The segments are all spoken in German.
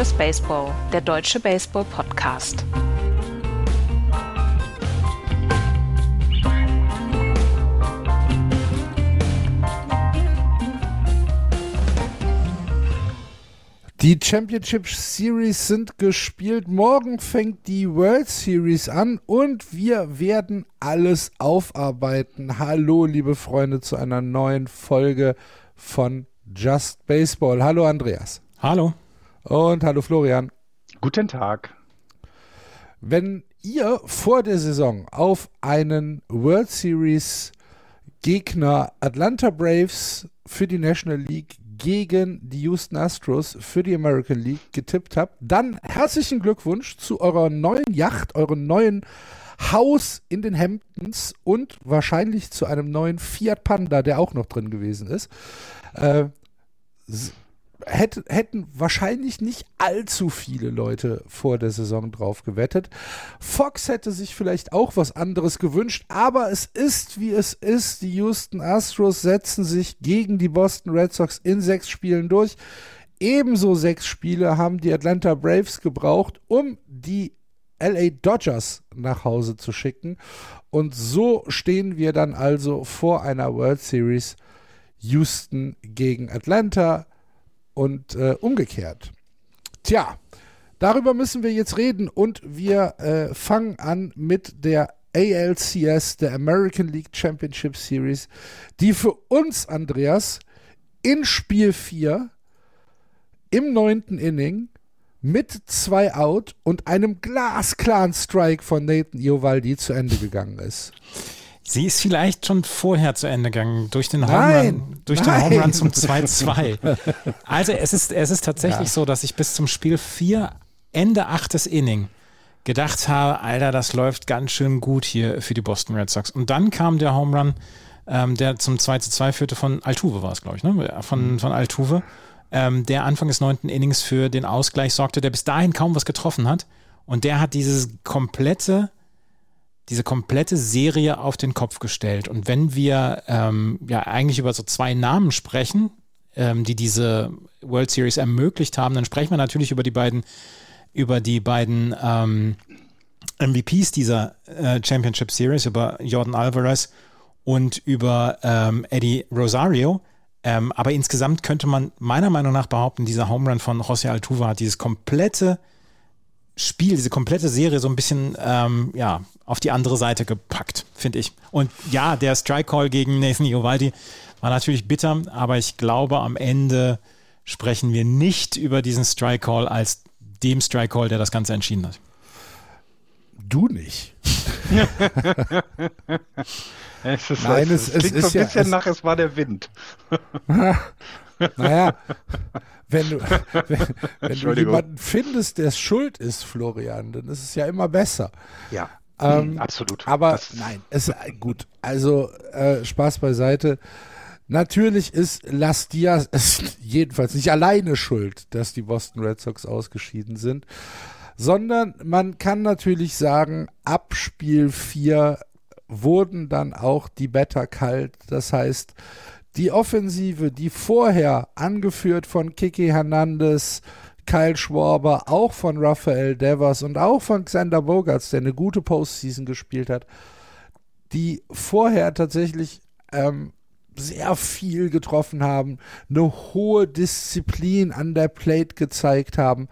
Just Baseball, der deutsche Baseball-Podcast. Die Championship Series sind gespielt. Morgen fängt die World Series an und wir werden alles aufarbeiten. Hallo, liebe Freunde, zu einer neuen Folge von Just Baseball. Hallo, Andreas. Hallo. Und hallo, Florian. Guten Tag. Wenn ihr vor der Saison auf einen World Series Gegner Atlanta Braves für die National League gegen die Houston Astros für die American League getippt habt, dann herzlichen Glückwunsch zu eurer neuen Yacht, eurem neuen Haus in den Hamptons und wahrscheinlich zu einem neuen Fiat Panda, der auch noch drin gewesen ist. Äh, hätte, hätten wahrscheinlich nicht allzu viele Leute vor der Saison drauf gewettet. Fox hätte sich vielleicht auch was anderes gewünscht, aber es ist, wie es ist. Die Houston Astros setzen sich gegen die Boston Red Sox in sechs Spielen durch. Ebenso sechs Spiele haben die Atlanta Braves gebraucht, um die LA Dodgers nach Hause zu schicken. Und so stehen wir dann also vor einer World Series Houston gegen Atlanta und äh, umgekehrt. Tja, darüber müssen wir jetzt reden und wir äh, fangen an mit der ALCS, der American League Championship Series, die für uns, Andreas, in Spiel 4 im neunten Inning mit zwei Out und einem glasklaren Strike von Nathan Iovaldi zu Ende gegangen ist. Sie ist vielleicht schon vorher zu Ende gegangen, durch den Home Run, durch den zum 2-2. Also es ist, es ist tatsächlich ja. so, dass ich bis zum Spiel 4, Ende 8. Inning, gedacht habe, Alter, das läuft ganz schön gut hier für die Boston Red Sox. Und dann kam der Home Run, ähm, der zum 2-2 führte von Altuve war es, glaube ich, ne? Von, von Altuve, ähm, der Anfang des neunten Innings für den Ausgleich sorgte, der bis dahin kaum was getroffen hat. Und der hat dieses komplette diese komplette Serie auf den Kopf gestellt. Und wenn wir ähm, ja eigentlich über so zwei Namen sprechen, ähm, die diese World Series ermöglicht haben, dann sprechen wir natürlich über die beiden, über die beiden ähm, MVPs dieser äh, Championship Series, über Jordan Alvarez und über ähm, Eddie Rosario. Ähm, aber insgesamt könnte man meiner Meinung nach behaupten, dieser Home Run von José Altuve hat dieses komplette Spiel, diese komplette Serie so ein bisschen ähm, ja, auf die andere Seite gepackt, finde ich. Und ja, der Strike Call gegen Nathan Iovaldi war natürlich bitter, aber ich glaube, am Ende sprechen wir nicht über diesen Strike Call als dem Strike Call, der das Ganze entschieden hat. Du nicht. es ist, Nein, es, es, es klingt so ein bisschen ja, nach, es war der Wind. naja, wenn du, wenn, wenn du jemanden findest, der schuld ist, Florian, dann ist es ja immer besser. Ja, ähm, absolut. Aber das nein, es ist gut. Also äh, Spaß beiseite. Natürlich ist Las Diaz jedenfalls nicht alleine schuld, dass die Boston Red Sox ausgeschieden sind, sondern man kann natürlich sagen, ab Spiel 4 wurden dann auch die Better kalt. Das heißt, die Offensive, die vorher angeführt von Kiki Hernandez, Kyle Schwarber, auch von Rafael Devers und auch von Xander Bogarts, der eine gute Postseason gespielt hat, die vorher tatsächlich ähm, sehr viel getroffen haben, eine hohe Disziplin an der Plate gezeigt haben.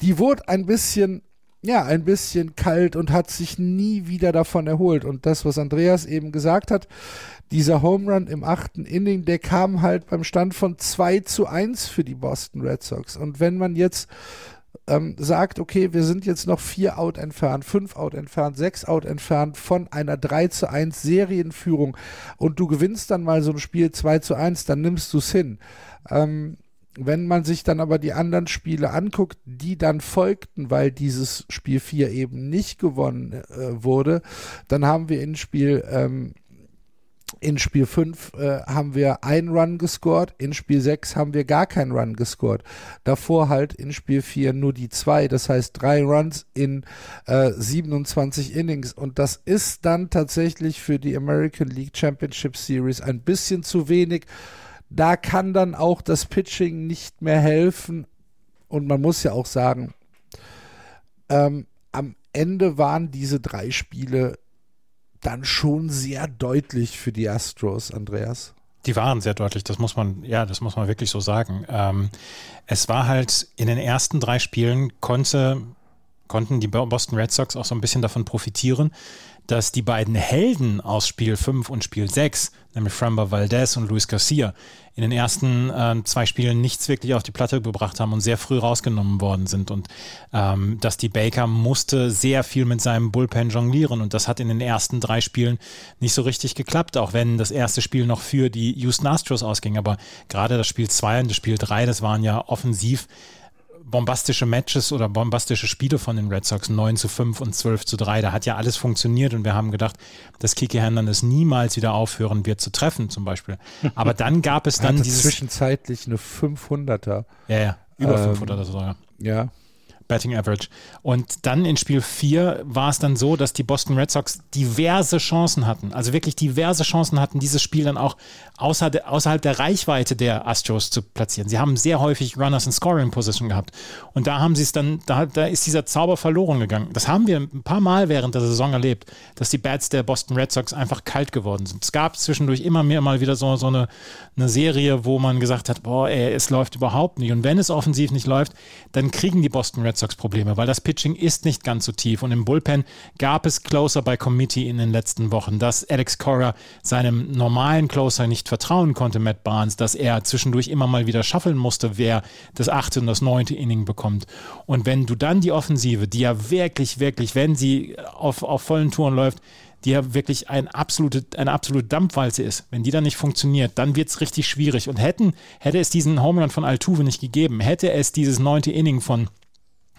Die wurde ein bisschen, ja, ein bisschen kalt und hat sich nie wieder davon erholt. Und das, was Andreas eben gesagt hat, dieser Home Run im achten Inning, der kam halt beim Stand von 2 zu 1 für die Boston Red Sox. Und wenn man jetzt ähm, sagt, okay, wir sind jetzt noch vier Out entfernt, fünf Out entfernt, sechs Out entfernt von einer 3 zu 1 Serienführung und du gewinnst dann mal so ein Spiel 2 zu 1, dann nimmst du es hin. Ähm, wenn man sich dann aber die anderen Spiele anguckt, die dann folgten, weil dieses Spiel 4 eben nicht gewonnen äh, wurde, dann haben wir in Spiel ähm, in Spiel 5 äh, haben wir einen Run gescored, in Spiel 6 haben wir gar keinen Run gescored. Davor halt in Spiel 4 nur die zwei, das heißt drei Runs in äh, 27 Innings. Und das ist dann tatsächlich für die American League Championship Series ein bisschen zu wenig. Da kann dann auch das Pitching nicht mehr helfen. und man muss ja auch sagen, ähm, am Ende waren diese drei Spiele dann schon sehr deutlich für die Astros, Andreas. Die waren sehr deutlich, das muss man, ja, das muss man wirklich so sagen. Ähm, es war halt in den ersten drei Spielen konnte, konnten die Boston Red Sox auch so ein bisschen davon profitieren, dass die beiden Helden aus Spiel 5 und Spiel 6, nämlich Framber Valdez und Luis Garcia, in den ersten äh, zwei Spielen nichts wirklich auf die Platte gebracht haben und sehr früh rausgenommen worden sind. Und ähm, dass die Baker musste sehr viel mit seinem Bullpen jonglieren und das hat in den ersten drei Spielen nicht so richtig geklappt, auch wenn das erste Spiel noch für die Houston Astros ausging. Aber gerade das Spiel 2 und das Spiel 3, das waren ja offensiv bombastische Matches oder bombastische Spiele von den Red Sox, 9 zu 5 und 12 zu 3. Da hat ja alles funktioniert und wir haben gedacht, dass Kiki Hernandez niemals wieder aufhören wird zu treffen, zum Beispiel. Aber dann gab es dann dieses. Zwischenzeitlich eine 500er. Ja, ja, über ähm, 500er sogar. Ja. Betting Average. Und dann in Spiel 4 war es dann so, dass die Boston Red Sox diverse Chancen hatten, also wirklich diverse Chancen hatten, dieses Spiel dann auch außer, außerhalb der Reichweite der Astros zu platzieren. Sie haben sehr häufig Runners in Scoring Position gehabt. Und da haben sie es dann, da, da ist dieser Zauber verloren gegangen. Das haben wir ein paar Mal während der Saison erlebt, dass die Bats der Boston Red Sox einfach kalt geworden sind. Es gab zwischendurch immer mehr mal wieder so, so eine, eine Serie, wo man gesagt hat, boah, ey, es läuft überhaupt nicht. Und wenn es offensiv nicht läuft, dann kriegen die Boston Red Sox Probleme, weil das Pitching ist nicht ganz so tief. Und im Bullpen gab es Closer bei Committee in den letzten Wochen, dass Alex Cora seinem normalen Closer nicht vertrauen konnte, Matt Barnes, dass er zwischendurch immer mal wieder schaffeln musste, wer das achte und das neunte Inning bekommt. Und wenn du dann die Offensive, die ja wirklich, wirklich, wenn sie auf, auf vollen Touren läuft, die ja wirklich ein absolute, eine absolute Dampfwalze ist, wenn die dann nicht funktioniert, dann wird es richtig schwierig. Und hätten, hätte es diesen Home Run von Altuve nicht gegeben, hätte es dieses neunte Inning von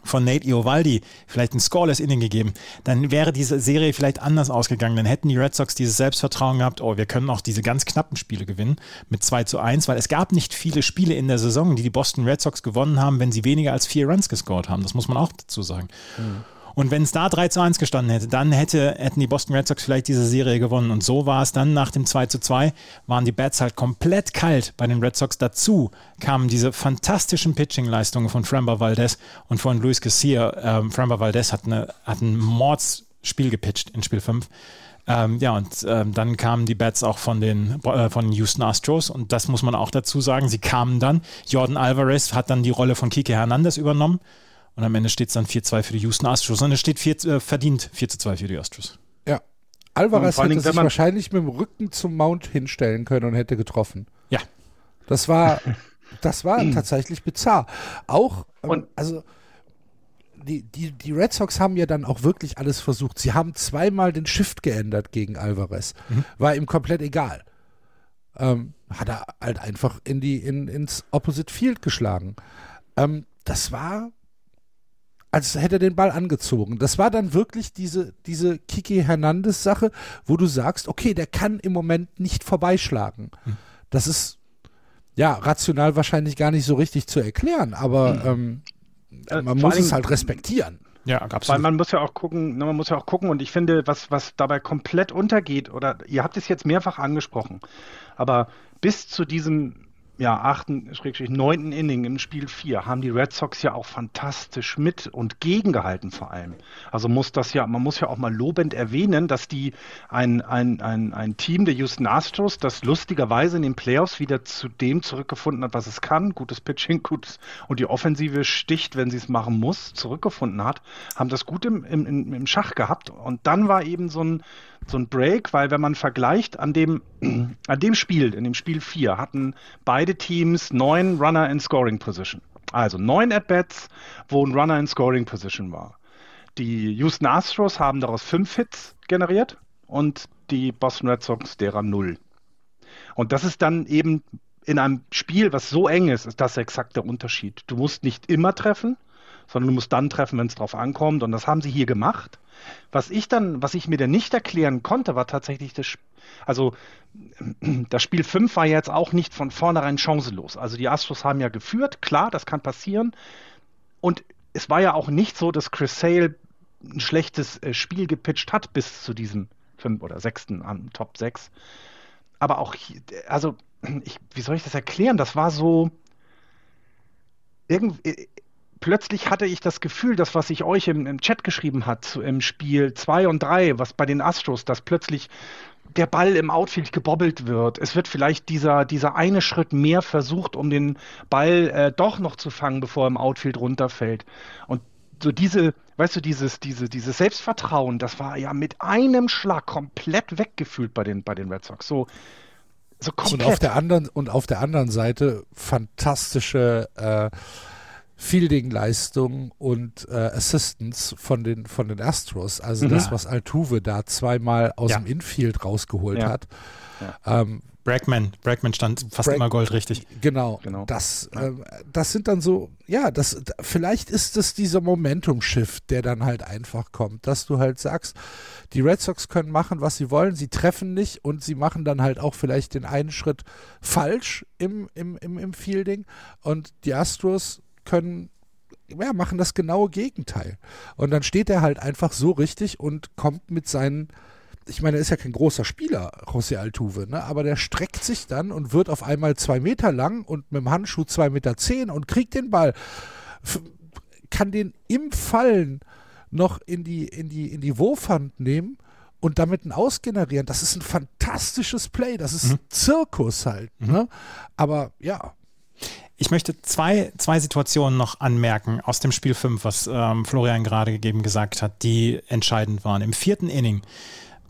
von Nate Iovaldi vielleicht ein Scoreless Inning gegeben, dann wäre diese Serie vielleicht anders ausgegangen. Dann hätten die Red Sox dieses Selbstvertrauen gehabt, oh, wir können auch diese ganz knappen Spiele gewinnen mit 2 zu 1, weil es gab nicht viele Spiele in der Saison, die die Boston Red Sox gewonnen haben, wenn sie weniger als vier Runs gescored haben. Das muss man auch dazu sagen. Mhm. Und wenn es da 3 zu 1 gestanden hätte, dann hätte, hätten die Boston Red Sox vielleicht diese Serie gewonnen. Und so war es dann nach dem 2 zu 2, waren die Bats halt komplett kalt bei den Red Sox. Dazu kamen diese fantastischen Pitching-Leistungen von Framber Valdez und von Luis Garcia. Ähm, Framber Valdez hat, eine, hat ein Mordsspiel gepitcht in Spiel 5. Ähm, ja, und ähm, dann kamen die Bats auch von den äh, von Houston Astros und das muss man auch dazu sagen. Sie kamen dann. Jordan Alvarez hat dann die Rolle von Kike Hernandez übernommen. Und am Ende steht es dann 4-2 für die Houston Astros. Und es steht 4, äh, verdient 4-2 für die Astros. Ja. Alvarez hätte sich wahrscheinlich mit dem Rücken zum Mount hinstellen können und hätte getroffen. Ja. Das war, das war tatsächlich bizarr. Auch, ähm, also, die, die, die Red Sox haben ja dann auch wirklich alles versucht. Sie haben zweimal den Shift geändert gegen Alvarez. Mhm. War ihm komplett egal. Ähm, hat er halt einfach in die, in, ins Opposite Field geschlagen. Ähm, das war als hätte er den Ball angezogen. Das war dann wirklich diese, diese Kiki Hernandez-Sache, wo du sagst, okay, der kann im Moment nicht vorbeischlagen. Hm. Das ist ja rational wahrscheinlich gar nicht so richtig zu erklären, aber hm. ähm, äh, man muss es halt respektieren. Ja, absolut. Weil man muss ja auch gucken, ne, man muss ja auch gucken und ich finde, was, was dabei komplett untergeht, oder ihr habt es jetzt mehrfach angesprochen, aber bis zu diesem ja, achten, schrägstrich neunten Inning im Spiel 4 haben die Red Sox ja auch fantastisch mit und gegengehalten vor allem. Also muss das ja, man muss ja auch mal lobend erwähnen, dass die ein, ein, ein, ein Team der Houston Astros, das lustigerweise in den Playoffs wieder zu dem zurückgefunden hat, was es kann, gutes Pitching, gutes und die Offensive sticht, wenn sie es machen muss, zurückgefunden hat, haben das gut im, im, im Schach gehabt. Und dann war eben so ein so ein Break, weil wenn man vergleicht an dem, an dem Spiel, in dem Spiel 4, hatten beide Teams neun Runner in Scoring Position. Also neun At-Bats, wo ein Runner in Scoring Position war. Die Houston Astros haben daraus fünf Hits generiert und die Boston Red Sox derer null. Und das ist dann eben in einem Spiel, was so eng ist, ist das der Unterschied. Du musst nicht immer treffen, sondern du musst dann treffen, wenn es drauf ankommt. Und das haben sie hier gemacht. Was ich dann, was ich mir dann nicht erklären konnte, war tatsächlich das, also das Spiel 5 war jetzt auch nicht von vornherein chancenlos. Also die Astros haben ja geführt, klar, das kann passieren. Und es war ja auch nicht so, dass Chris Sale ein schlechtes äh, Spiel gepitcht hat bis zu diesem 5 oder 6. an Top 6. Aber auch, also, ich, wie soll ich das erklären? Das war so, irgendwie, plötzlich hatte ich das Gefühl, das, was ich euch im, im Chat geschrieben hat, im Spiel 2 und 3, was bei den Astros, dass plötzlich der Ball im Outfield gebobbelt wird. Es wird vielleicht dieser, dieser eine Schritt mehr versucht, um den Ball äh, doch noch zu fangen, bevor er im Outfield runterfällt. Und so diese, weißt du, dieses, diese, dieses Selbstvertrauen, das war ja mit einem Schlag komplett weggefühlt bei den, bei den Red Sox. So, so komplett. Und auf der anderen, und auf der anderen Seite fantastische äh, Fielding-Leistung und äh, Assistance von den, von den Astros. Also mhm. das, was Altuve da zweimal aus ja. dem Infield rausgeholt ja. hat. Ja. Ähm, Bregman, Bregman stand fast Brag, immer goldrichtig. Genau, genau. Das, äh, das sind dann so, ja, das, vielleicht ist es dieser Momentum-Shift, der dann halt einfach kommt, dass du halt sagst, die Red Sox können machen, was sie wollen, sie treffen nicht und sie machen dann halt auch vielleicht den einen Schritt falsch im, im, im, im Fielding und die Astros können ja, machen das genaue Gegenteil. Und dann steht er halt einfach so richtig und kommt mit seinen, ich meine, er ist ja kein großer Spieler, José Altuve, ne? aber der streckt sich dann und wird auf einmal zwei Meter lang und mit dem Handschuh zwei Meter zehn und kriegt den Ball, kann den im Fallen noch in die, in die, in die Wurfhand nehmen und damit ein Ausgenerieren. Das ist ein fantastisches Play, das ist mhm. Zirkus halt. Mhm. Ne? Aber ja, ich möchte zwei, zwei Situationen noch anmerken aus dem Spiel 5, was ähm, Florian gerade gegeben gesagt hat, die entscheidend waren. Im vierten Inning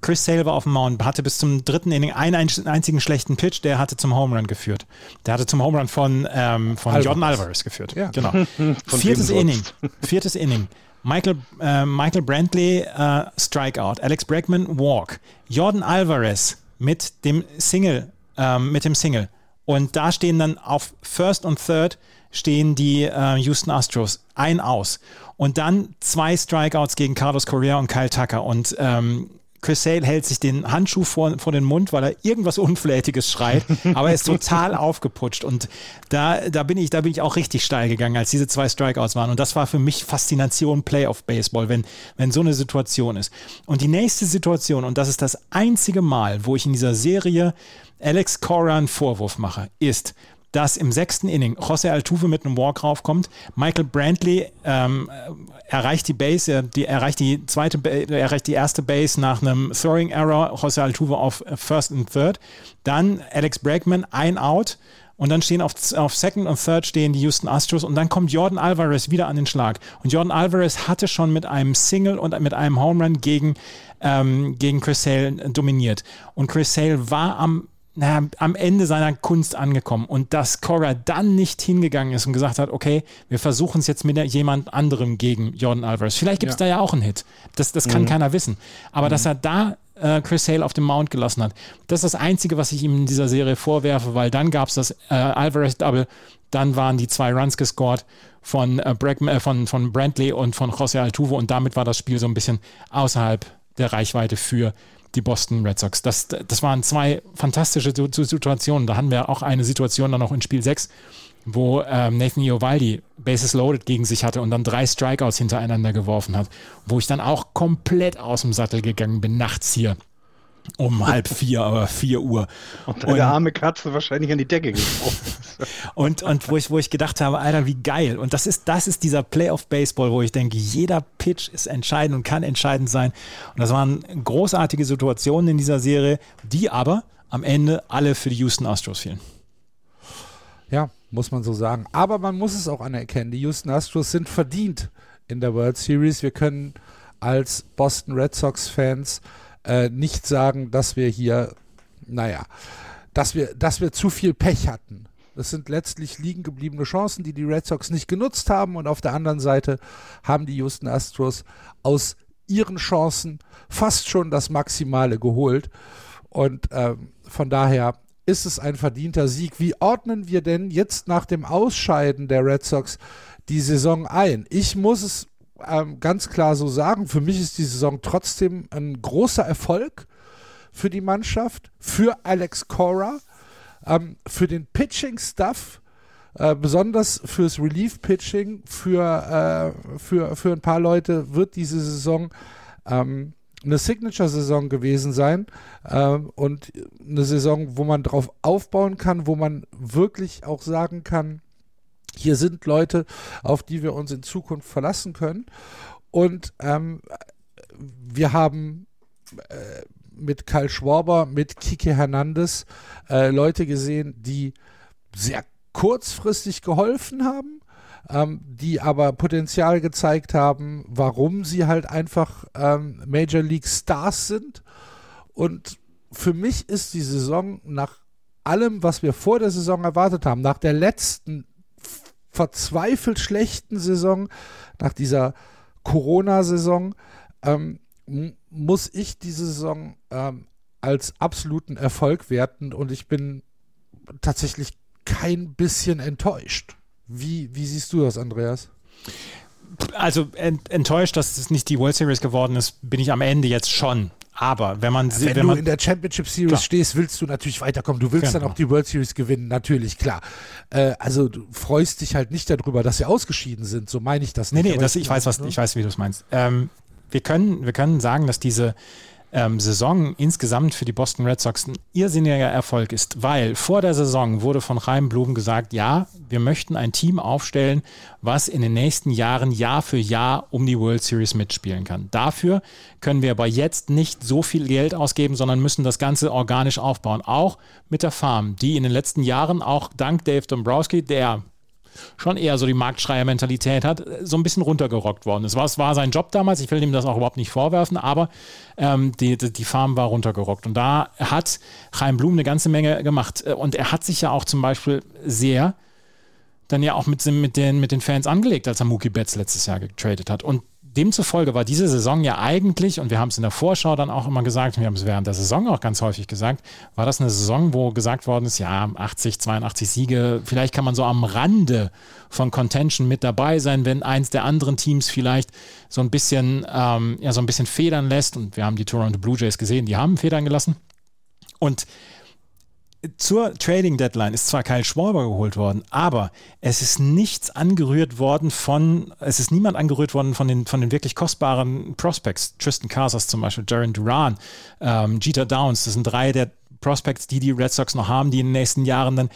Chris Sale war auf dem Mount, hatte bis zum dritten Inning einen einzigen schlechten Pitch, der hatte zum Home Run geführt. Der hatte zum Home Run von, ähm, von Alvarez. Jordan Alvarez geführt. Ja. Genau. viertes Inning. Viertes Inning. Michael, äh, Michael Brantley äh, Strikeout, Alex Bregman Walk, Jordan Alvarez mit dem Single, ähm, mit dem Single. Und da stehen dann auf First und Third stehen die äh, Houston Astros ein aus. Und dann zwei Strikeouts gegen Carlos Correa und Kyle Tucker. Und ähm, Sale hält sich den Handschuh vor, vor den Mund, weil er irgendwas Unflätiges schreit, aber er ist total aufgeputscht. Und da, da, bin ich, da bin ich auch richtig steil gegangen, als diese zwei Strikeouts waren. Und das war für mich Faszination Playoff Baseball, wenn, wenn so eine Situation ist. Und die nächste Situation, und das ist das einzige Mal, wo ich in dieser Serie Alex Cora einen Vorwurf mache, ist, dass im sechsten Inning José Altuve mit einem Walk raufkommt. Michael Brantley ähm, erreicht die Base, er, die, erreicht die zweite, erreicht die erste Base nach einem Throwing Error. José Altuve auf First und Third. Dann Alex Bregman ein Out. Und dann stehen auf, auf Second und Third stehen die Houston Astros und dann kommt Jordan Alvarez wieder an den Schlag. Und Jordan Alvarez hatte schon mit einem Single und mit einem Home Run gegen, ähm, gegen Chris Sale dominiert. Und Chris Sale war am naja, am Ende seiner Kunst angekommen und dass Cora dann nicht hingegangen ist und gesagt hat, okay, wir versuchen es jetzt mit jemand anderem gegen Jordan Alvarez. Vielleicht gibt es ja. da ja auch einen Hit. Das, das kann mhm. keiner wissen. Aber mhm. dass er da äh, Chris Hale auf dem Mount gelassen hat, das ist das Einzige, was ich ihm in dieser Serie vorwerfe, weil dann gab es das äh, Alvarez-Double, dann waren die zwei Runs gescored von, äh, Bregman, äh, von, von Brantley und von José Altuve und damit war das Spiel so ein bisschen außerhalb der Reichweite für die Boston Red Sox. Das, das waren zwei fantastische Situationen. Da hatten wir auch eine Situation dann noch in Spiel 6, wo ähm, Nathan Iovaldi Bases loaded gegen sich hatte und dann drei Strikeouts hintereinander geworfen hat, wo ich dann auch komplett aus dem Sattel gegangen bin, nachts hier um halb vier, aber vier Uhr. Und deine und, arme Katze wahrscheinlich an die Decke geworfen. und, und wo ich, wo ich gedacht habe, Alter, wie geil. Und das ist, das ist dieser Playoff-Baseball, wo ich denke, jeder Pitch ist entscheidend und kann entscheidend sein. Und das waren großartige Situationen in dieser Serie, die aber am Ende alle für die Houston Astros fielen. Ja, muss man so sagen. Aber man muss es auch anerkennen, die Houston Astros sind verdient in der World Series. Wir können als Boston Red Sox-Fans äh, nicht sagen, dass wir hier, naja, dass wir, dass wir zu viel Pech hatten. Das sind letztlich liegen gebliebene Chancen, die die Red Sox nicht genutzt haben. Und auf der anderen Seite haben die Houston Astros aus ihren Chancen fast schon das Maximale geholt. Und ähm, von daher ist es ein verdienter Sieg. Wie ordnen wir denn jetzt nach dem Ausscheiden der Red Sox die Saison ein? Ich muss es ähm, ganz klar so sagen, für mich ist die Saison trotzdem ein großer Erfolg für die Mannschaft, für Alex Cora, ähm, für den Pitching-Stuff, äh, besonders fürs Relief-Pitching, für, äh, für, für ein paar Leute wird diese Saison ähm, eine Signature-Saison gewesen sein äh, und eine Saison, wo man drauf aufbauen kann, wo man wirklich auch sagen kann, Hier sind Leute, auf die wir uns in Zukunft verlassen können. Und ähm, wir haben äh, mit Karl Schwarber, mit Kike Hernandez äh, Leute gesehen, die sehr kurzfristig geholfen haben, ähm, die aber Potenzial gezeigt haben, warum sie halt einfach ähm, Major League Stars sind. Und für mich ist die Saison nach allem, was wir vor der Saison erwartet haben, nach der letzten verzweifelt schlechten Saison, nach dieser Corona-Saison, ähm, muss ich diese Saison ähm, als absoluten Erfolg werten und ich bin tatsächlich kein bisschen enttäuscht. Wie, wie siehst du das, Andreas? Also ent enttäuscht, dass es nicht die World Series geworden ist, bin ich am Ende jetzt schon. Aber wenn man, wenn, wenn du man in der Championship Series klar. stehst, willst du natürlich weiterkommen. Du willst genau. dann auch die World Series gewinnen, natürlich, klar. Äh, also du freust dich halt nicht darüber, dass sie ausgeschieden sind. So meine ich das nicht. Nee, nee, das, ich, weiß, was, ne? ich weiß, wie du es meinst. Ähm, wir, können, wir können sagen, dass diese ähm, Saison insgesamt für die Boston Red Sox ein irrsinniger Erfolg ist, weil vor der Saison wurde von Chaim Blum gesagt, ja, wir möchten ein Team aufstellen, was in den nächsten Jahren Jahr für Jahr um die World Series mitspielen kann. Dafür können wir aber jetzt nicht so viel Geld ausgeben, sondern müssen das Ganze organisch aufbauen, auch mit der Farm, die in den letzten Jahren auch dank Dave Dombrowski, der schon eher so die Marktschreier-Mentalität hat, so ein bisschen runtergerockt worden ist. Es war sein Job damals, ich will ihm das auch überhaupt nicht vorwerfen, aber ähm, die, die Farm war runtergerockt. Und da hat Chaim Blum eine ganze Menge gemacht. Und er hat sich ja auch zum Beispiel sehr dann ja auch mit, mit, den, mit den Fans angelegt, als er Mookie Betts letztes Jahr getradet hat. Und demzufolge war diese Saison ja eigentlich, und wir haben es in der Vorschau dann auch immer gesagt, wir haben es während der Saison auch ganz häufig gesagt, war das eine Saison, wo gesagt worden ist, ja, 80, 82 Siege, vielleicht kann man so am Rande von Contention mit dabei sein, wenn eins der anderen Teams vielleicht so ein bisschen, ähm, ja, so ein bisschen federn lässt. Und wir haben die Toronto Blue Jays gesehen, die haben federn gelassen. Und zur Trading Deadline ist zwar Kyle Schwarber geholt worden, aber es ist nichts angerührt worden von, es ist niemand angerührt worden von den, von den wirklich kostbaren Prospects. Tristan Casas zum Beispiel, Jaron Duran, ähm, Jeter Downs, das sind drei der Prospects, die die Red Sox noch haben, die in den nächsten Jahren dann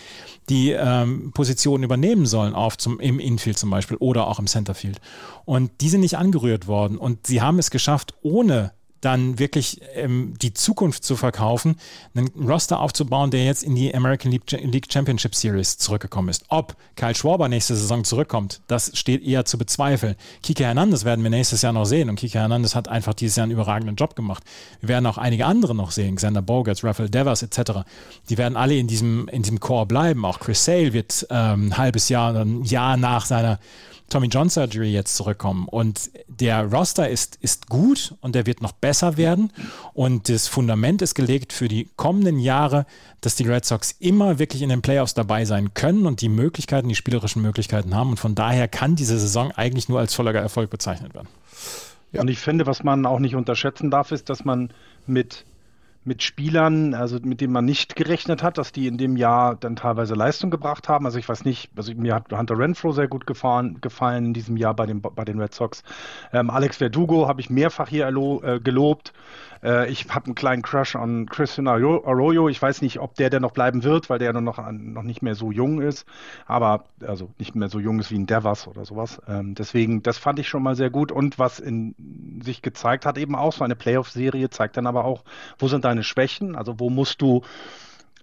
die ähm, Positionen übernehmen sollen, auf zum, im Infield zum Beispiel oder auch im Centerfield. Und die sind nicht angerührt worden. Und sie haben es geschafft, ohne dann wirklich ähm, die Zukunft zu verkaufen, einen Roster aufzubauen, der jetzt in die American League Championship Series zurückgekommen ist. Ob Kyle Schwarber nächste Saison zurückkommt, das steht eher zu bezweifeln. Kike Hernandez werden wir nächstes Jahr noch sehen und Kike Hernandez hat einfach dieses Jahr einen überragenden Job gemacht. Wir werden auch einige andere noch sehen, Xander Bogarts, Rafael Devers etc. Die werden alle in diesem, in diesem Core bleiben. Auch Chris Sale wird ähm, ein halbes Jahr, ein Jahr nach seiner Tommy John Surgery jetzt zurückkommen. Und der Roster ist, ist gut und der wird noch besser werden. Und das Fundament ist gelegt für die kommenden Jahre, dass die Red Sox immer wirklich in den Playoffs dabei sein können und die Möglichkeiten, die spielerischen Möglichkeiten haben. Und von daher kann diese Saison eigentlich nur als voller Erfolg bezeichnet werden. Ja. Und ich finde, was man auch nicht unterschätzen darf, ist, dass man mit mit Spielern, also mit denen man nicht gerechnet hat, dass die in dem Jahr dann teilweise Leistung gebracht haben. Also ich weiß nicht, also mir hat Hunter Renfro sehr gut gefahren, gefallen in diesem Jahr bei den, bei den Red Sox. Ähm, Alex Verdugo habe ich mehrfach hier äh, gelobt. Äh, ich habe einen kleinen Crush an Christian Arroyo. Ich weiß nicht, ob der denn noch bleiben wird, weil der noch, noch nicht mehr so jung ist. Aber, also nicht mehr so jung ist wie ein Devers oder sowas. Ähm, deswegen, das fand ich schon mal sehr gut. Und was in sich gezeigt hat, eben auch so eine Playoff-Serie, zeigt dann aber auch, wo sind deine Schwächen? Also wo musst du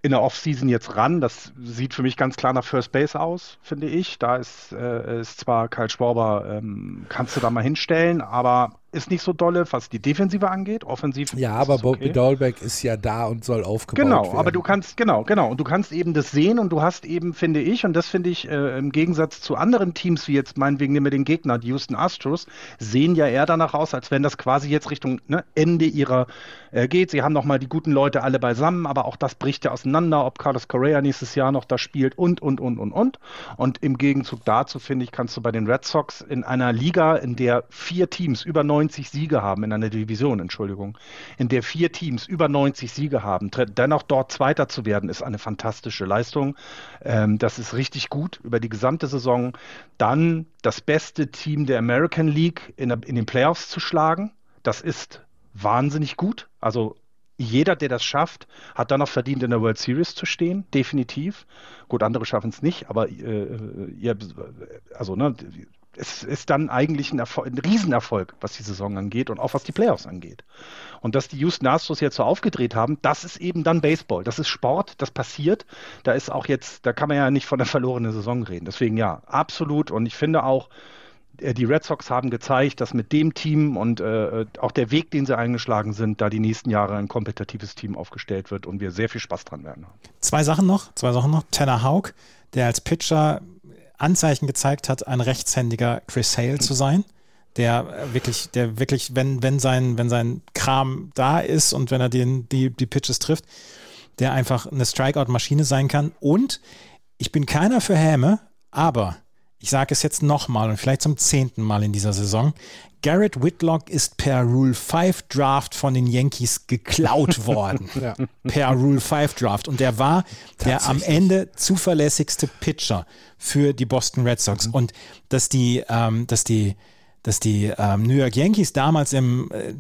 in der Offseason jetzt ran. Das sieht für mich ganz klar nach First Base aus, finde ich. Da ist, äh, ist zwar Kyle Schwarber, ähm, kannst du da mal hinstellen, aber ist nicht so dolle, was die Defensive angeht. Offensiv. Ja, aber okay. Bobby Dahlbeck ist ja da und soll aufgebaut genau, werden. Genau, aber du kannst, genau, genau. Und du kannst eben das sehen und du hast eben, finde ich, und das finde ich äh, im Gegensatz zu anderen Teams, wie jetzt meinetwegen nehmen wir den Gegner, die Houston Astros, sehen ja eher danach aus, als wenn das quasi jetzt Richtung ne, Ende ihrer äh, geht. Sie haben nochmal die guten Leute alle beisammen, aber auch das bricht ja auseinander, ob Carlos Correa nächstes Jahr noch da spielt und, und, und, und, und. Und im Gegenzug dazu, finde ich, kannst du bei den Red Sox in einer Liga, in der vier Teams über 90 Siege haben, in einer Division, Entschuldigung, in der vier Teams über 90 Siege haben, dennoch dort Zweiter zu werden, ist eine fantastische Leistung. Ähm, das ist richtig gut über die gesamte Saison. Dann das beste Team der American League in, in den Playoffs zu schlagen, das ist wahnsinnig gut. Also jeder, der das schafft, hat dann noch verdient, in der World Series zu stehen, definitiv. Gut, andere schaffen es nicht, aber äh, ihr, also ne, es ist dann eigentlich ein, Erfolg, ein Riesenerfolg, was die Saison angeht und auch was die Playoffs angeht. Und dass die Houston Astros jetzt so aufgedreht haben, das ist eben dann Baseball. Das ist Sport, das passiert. Da ist auch jetzt, da kann man ja nicht von der verlorenen Saison reden. Deswegen ja, absolut. Und ich finde auch, äh, die Red Sox haben gezeigt, dass mit dem Team und äh, auch der Weg, den sie eingeschlagen sind, da die nächsten Jahre ein kompetitives Team aufgestellt wird und wir sehr viel Spaß dran werden. Zwei Sachen noch, zwei Sachen noch. Tanner Haug, der als Pitcher Anzeichen gezeigt hat, ein rechtshändiger Chris Hale zu sein, der wirklich, der wirklich, wenn, wenn sein, wenn sein Kram da ist und wenn er den, die, die Pitches trifft, der einfach eine Strikeout-Maschine sein kann. Und ich bin keiner für Häme, aber ich sage es jetzt nochmal und vielleicht zum zehnten Mal in dieser Saison. Garrett Whitlock ist per Rule 5 Draft von den Yankees geklaut worden. ja. Per Rule 5 Draft. Und der war der am Ende zuverlässigste Pitcher für die Boston Red Sox. Mhm. Und dass die, ähm, dass die, dass die ähm, New York Yankees damals im äh,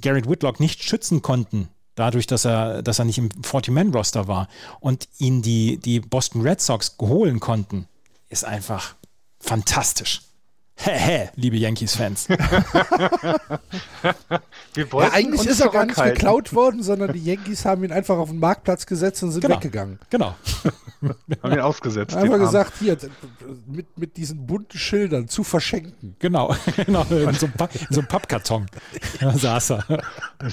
Garrett Whitlock nicht schützen konnten, dadurch, dass er, dass er nicht im 40-Man-Roster war und ihn die, die Boston Red Sox holen konnten, ist einfach fantastisch. Hä, liebe Yankees-Fans. ja, eigentlich ist er gar nicht geklaut worden, sondern die Yankees haben ihn einfach auf den Marktplatz gesetzt und sind genau. weggegangen. Genau. haben ihn ausgesetzt. Einfach gesagt, hier, mit, mit diesen bunten Schildern zu verschenken. Genau, genau in so einem, so Pappkarton da saß er.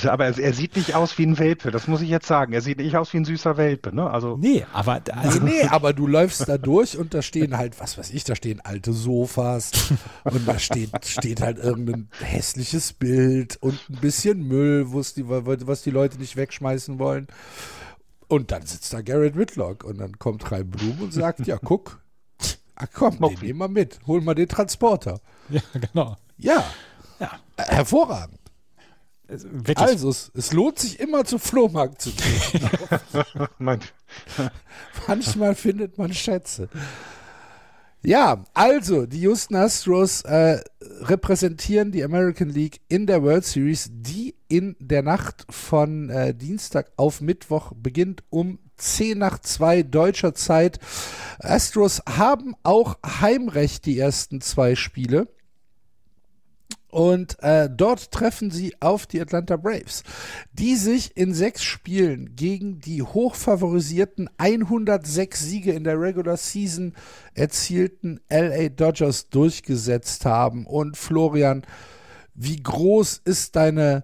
Aber er, er, sieht nicht aus wie ein Welpe, das muss ich jetzt sagen. Er sieht nicht aus wie ein süßer Welpe. Ne? Also, nee, aber, also, nee, aber du läufst da durch und da stehen halt, was weiß ich, da stehen alte Sofas und da steht, steht halt irgendein hässliches Bild und ein bisschen Müll, die, was die Leute nicht wegschmeißen wollen. Und dann sitzt da Garrett Whitlock und dann kommt Rai Blum und sagt, ja, guck, ach komm, den nehmen wir mit, hol mal den Transporter. Ja, genau. Ja, ja. hervorragend. Wirklich. Also, es, es, lohnt sich immer zum Flohmarkt zu gehen. Manchmal findet man Schätze. Ja, also die Houston Astros äh, repräsentieren die American League in der World Series, die in der Nacht von äh, Dienstag auf Mittwoch beginnt um 10 nach 2 deutscher Zeit. Astros haben auch Heimrecht die ersten zwei Spiele. Und äh, dort treffen sie auf die Atlanta Braves, die sich in sechs Spielen gegen die hochfavorisierten 106 Siege in der Regular Season erzielten LA Dodgers durchgesetzt haben. Und Florian, wie groß ist deine,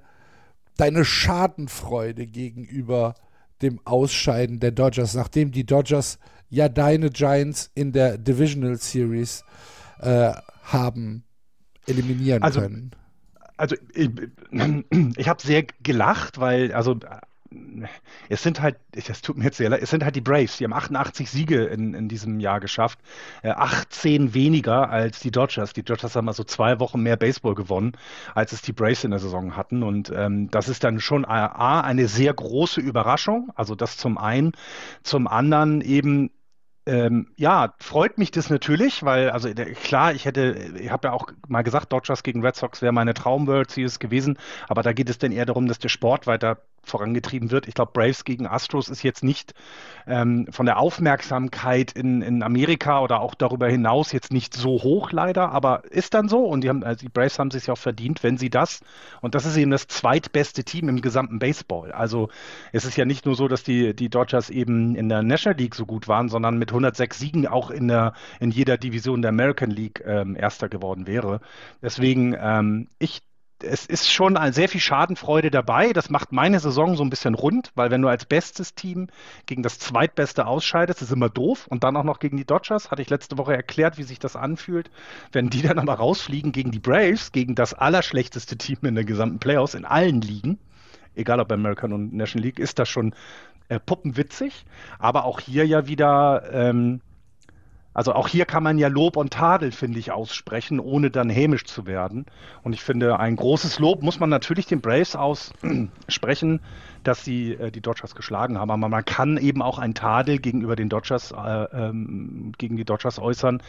deine Schadenfreude gegenüber dem Ausscheiden der Dodgers, nachdem die Dodgers ja deine Giants in der Divisional Series äh, haben eliminieren also, können. Also ich, ich habe sehr gelacht, weil also es sind halt, das tut mir jetzt sehr leid, es sind halt die Braves, die haben 88 Siege in, in diesem Jahr geschafft, äh, 18 weniger als die Dodgers. Die Dodgers haben also zwei Wochen mehr Baseball gewonnen, als es die Braves in der Saison hatten. Und ähm, das ist dann schon A, eine sehr große Überraschung, also das zum einen. Zum anderen eben ähm, ja, freut mich das natürlich, weil, also klar, ich hätte, ich habe ja auch mal gesagt, Dodgers gegen Red Sox wäre meine Traum-World Series gewesen, aber da geht es dann eher darum, dass der Sport weiter vorangetrieben wird. Ich glaube, Braves gegen Astros ist jetzt nicht ähm, von der Aufmerksamkeit in, in Amerika oder auch darüber hinaus jetzt nicht so hoch leider, aber ist dann so und die, haben, also die Braves haben sich ja auch verdient, wenn sie das und das ist eben das zweitbeste Team im gesamten Baseball. Also es ist ja nicht nur so, dass die, die Dodgers eben in der National League so gut waren, sondern mit 106 Siegen auch in, der, in jeder Division der American League ähm, Erster geworden wäre. Deswegen, ähm, ich es ist schon sehr viel Schadenfreude dabei. Das macht meine Saison so ein bisschen rund, weil wenn du als bestes Team gegen das zweitbeste ausscheidest, ist immer doof. Und dann auch noch gegen die Dodgers, hatte ich letzte Woche erklärt, wie sich das anfühlt. Wenn die dann aber rausfliegen gegen die Braves, gegen das allerschlechteste Team in der gesamten Playoffs, in allen Ligen, egal ob American und National League, ist das schon äh, puppenwitzig. Aber auch hier ja wieder ähm, also auch hier kann man ja Lob und Tadel, finde ich, aussprechen, ohne dann hämisch zu werden. Und ich finde, ein großes Lob muss man natürlich den Braves aussprechen, dass sie äh, die Dodgers geschlagen haben. Aber man kann eben auch ein Tadel gegenüber den Dodgers, äh, ähm, gegen die Dodgers äußern,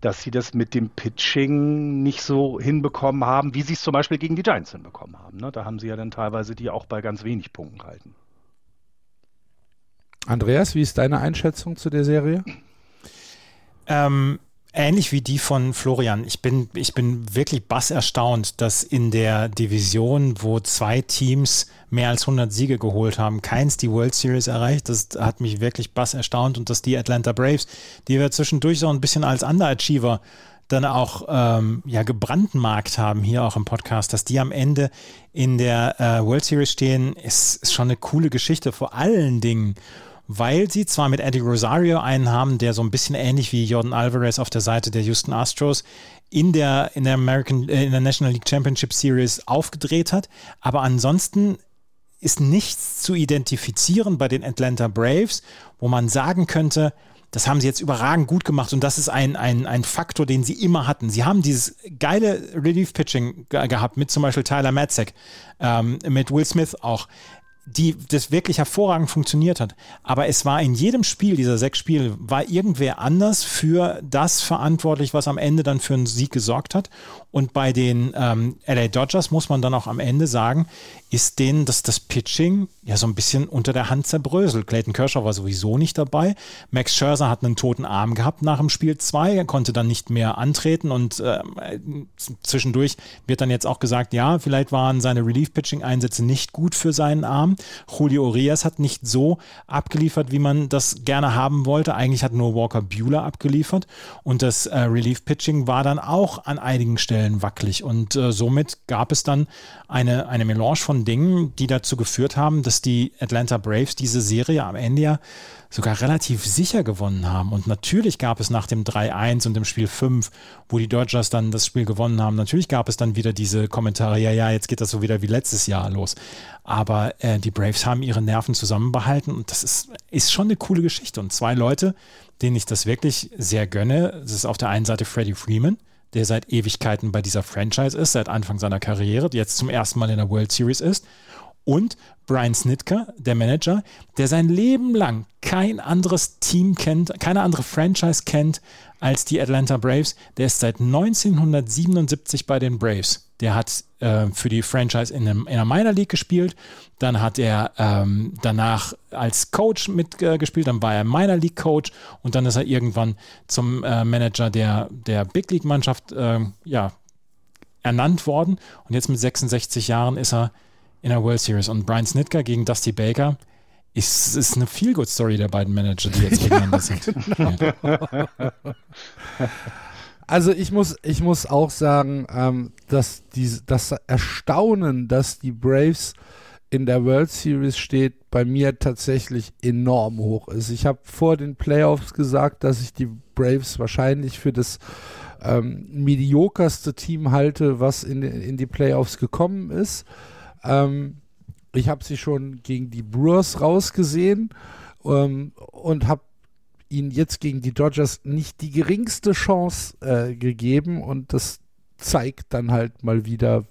dass sie das mit dem Pitching nicht so hinbekommen haben, wie sie es zum Beispiel gegen die Giants hinbekommen haben. Ne? Da haben sie ja dann teilweise die auch bei ganz wenig Punkten gehalten. Andreas, wie ist deine Einschätzung zu der Serie? Ähm, ähnlich wie die von Florian. Ich bin, ich bin wirklich bass erstaunt, dass in der Division, wo zwei Teams mehr als 100 Siege geholt haben, keins die World Series erreicht. Das hat mich wirklich bass erstaunt und dass die Atlanta Braves, die wir zwischendurch so ein bisschen als Underachiever dann auch ähm, ja gebrandmarkt haben hier auch im Podcast, dass die am Ende in der äh, World Series stehen, ist, ist schon eine coole Geschichte. Vor allen Dingen weil sie zwar mit Eddie Rosario einen haben, der so ein bisschen ähnlich wie Jordan Alvarez auf der Seite der Houston Astros in der, in der American, äh, in der National League Championship Series aufgedreht hat, aber ansonsten ist nichts zu identifizieren bei den Atlanta Braves, wo man sagen könnte, das haben sie jetzt überragend gut gemacht und das ist ein, ein, ein Faktor, den sie immer hatten. Sie haben dieses geile Relief-Pitching gehabt mit zum Beispiel Tyler Matzek, ähm, mit Will Smith auch die das wirklich hervorragend funktioniert hat. Aber es war in jedem Spiel dieser sechs Spiele, war irgendwer anders für das verantwortlich, was am Ende dann für einen Sieg gesorgt hat. Und bei den ähm, LA Dodgers muss man dann auch am Ende sagen, ist denen das, das Pitching ja so ein bisschen unter der Hand zerbröselt. Clayton Kershaw war sowieso nicht dabei. Max Scherzer hat einen toten Arm gehabt nach dem Spiel 2. Er konnte dann nicht mehr antreten und äh, zwischendurch wird dann jetzt auch gesagt, ja, vielleicht waren seine Relief-Pitching-Einsätze nicht gut für seinen Arm. Julio Urias hat nicht so abgeliefert, wie man das gerne haben wollte. Eigentlich hat nur Walker Bueller abgeliefert und das äh, Relief-Pitching war dann auch an einigen Stellen Stellen wackelig. Und äh, somit gab es dann eine, eine Melange von Dingen, die dazu geführt haben, dass die Atlanta Braves diese Serie am Ende ja sogar relativ sicher gewonnen haben. Und natürlich gab es nach dem 3-1 und dem Spiel 5, wo die Dodgers dann das Spiel gewonnen haben, natürlich gab es dann wieder diese Kommentare, ja, ja, jetzt geht das so wieder wie letztes Jahr los. Aber äh, die Braves haben ihre Nerven zusammenbehalten und das ist, ist schon eine coole Geschichte. Und zwei Leute, denen ich das wirklich sehr gönne, das ist auf der einen Seite Freddie Freeman, der seit Ewigkeiten bei dieser Franchise ist, seit Anfang seiner Karriere, jetzt zum ersten Mal in der World Series ist. Und Brian Snitker, der Manager, der sein Leben lang kein anderes Team kennt, keine andere Franchise kennt als die Atlanta Braves. Der ist seit 1977 bei den Braves. Der hat äh, für die Franchise in, einem, in einer Minor League gespielt. Dann hat er ähm, danach als Coach mitgespielt. Äh, dann war er Minor League Coach und dann ist er irgendwann zum äh, Manager der, der Big League Mannschaft äh, ja, ernannt worden. Und jetzt mit 66 Jahren ist er in der World Series. Und Brian Snitker gegen Dusty Baker ist, ist eine Feel-Good-Story der beiden Manager, die jetzt gegeneinander sind. Genau. Also ich muss, ich muss auch sagen, ähm, dass die, das Erstaunen, dass die Braves in der World Series steht, bei mir tatsächlich enorm hoch ist. Ich habe vor den Playoffs gesagt, dass ich die Braves wahrscheinlich für das ähm, mediokerste Team halte, was in, in die Playoffs gekommen ist. Ähm, ich habe sie schon gegen die Brewers rausgesehen ähm, und habe ihnen jetzt gegen die Dodgers nicht die geringste Chance äh, gegeben und das zeigt dann halt mal wieder,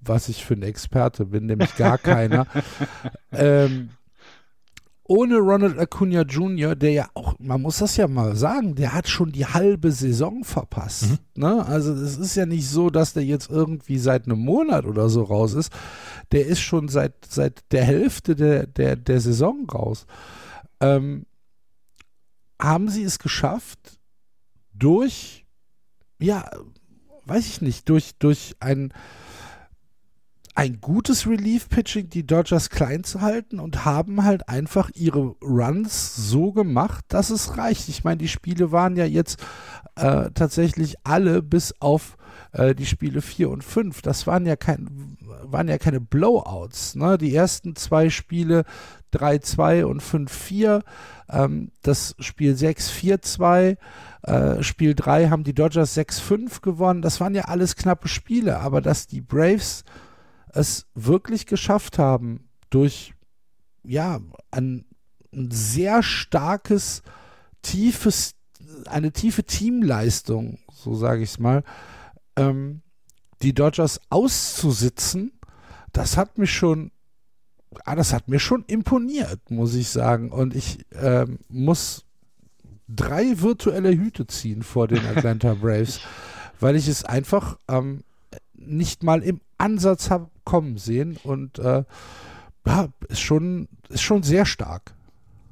was ich für ein Experte bin, nämlich gar keiner. ähm, ohne Ronald Acuna Jr., der ja auch, man muss das ja mal sagen, der hat schon die halbe Saison verpasst. Mhm. Ne? Also es ist ja nicht so, dass der jetzt irgendwie seit einem Monat oder so raus ist. Der ist schon seit, seit der Hälfte der, der, der Saison raus. Ähm, haben sie es geschafft, durch, ja, weiß ich nicht, durch, durch ein ein gutes Relief-Pitching die Dodgers klein zu halten und haben halt einfach ihre Runs so gemacht, dass es reicht. Ich meine, die Spiele waren ja jetzt äh, tatsächlich alle bis auf äh, die Spiele 4 und 5. Das waren ja, kein, waren ja keine Blowouts. Ne? Die ersten zwei Spiele 3-2 und 5-4. Ähm, das Spiel 6 4-2. Äh, Spiel 3 haben die Dodgers 6-5 gewonnen. Das waren ja alles knappe Spiele, aber dass die Braves es wirklich geschafft haben, durch ja, ein, ein sehr starkes, tiefes, eine tiefe Teamleistung, so sage ich es mal, ähm, die Dodgers auszusitzen, das hat mich schon, ah, das hat mir schon imponiert, muss ich sagen. Und ich ähm, muss drei virtuelle Hüte ziehen vor den Atlanta Braves, weil ich es einfach ähm, nicht mal im Ansatz habe kommen sehen und äh, ist schon, ist schon sehr stark.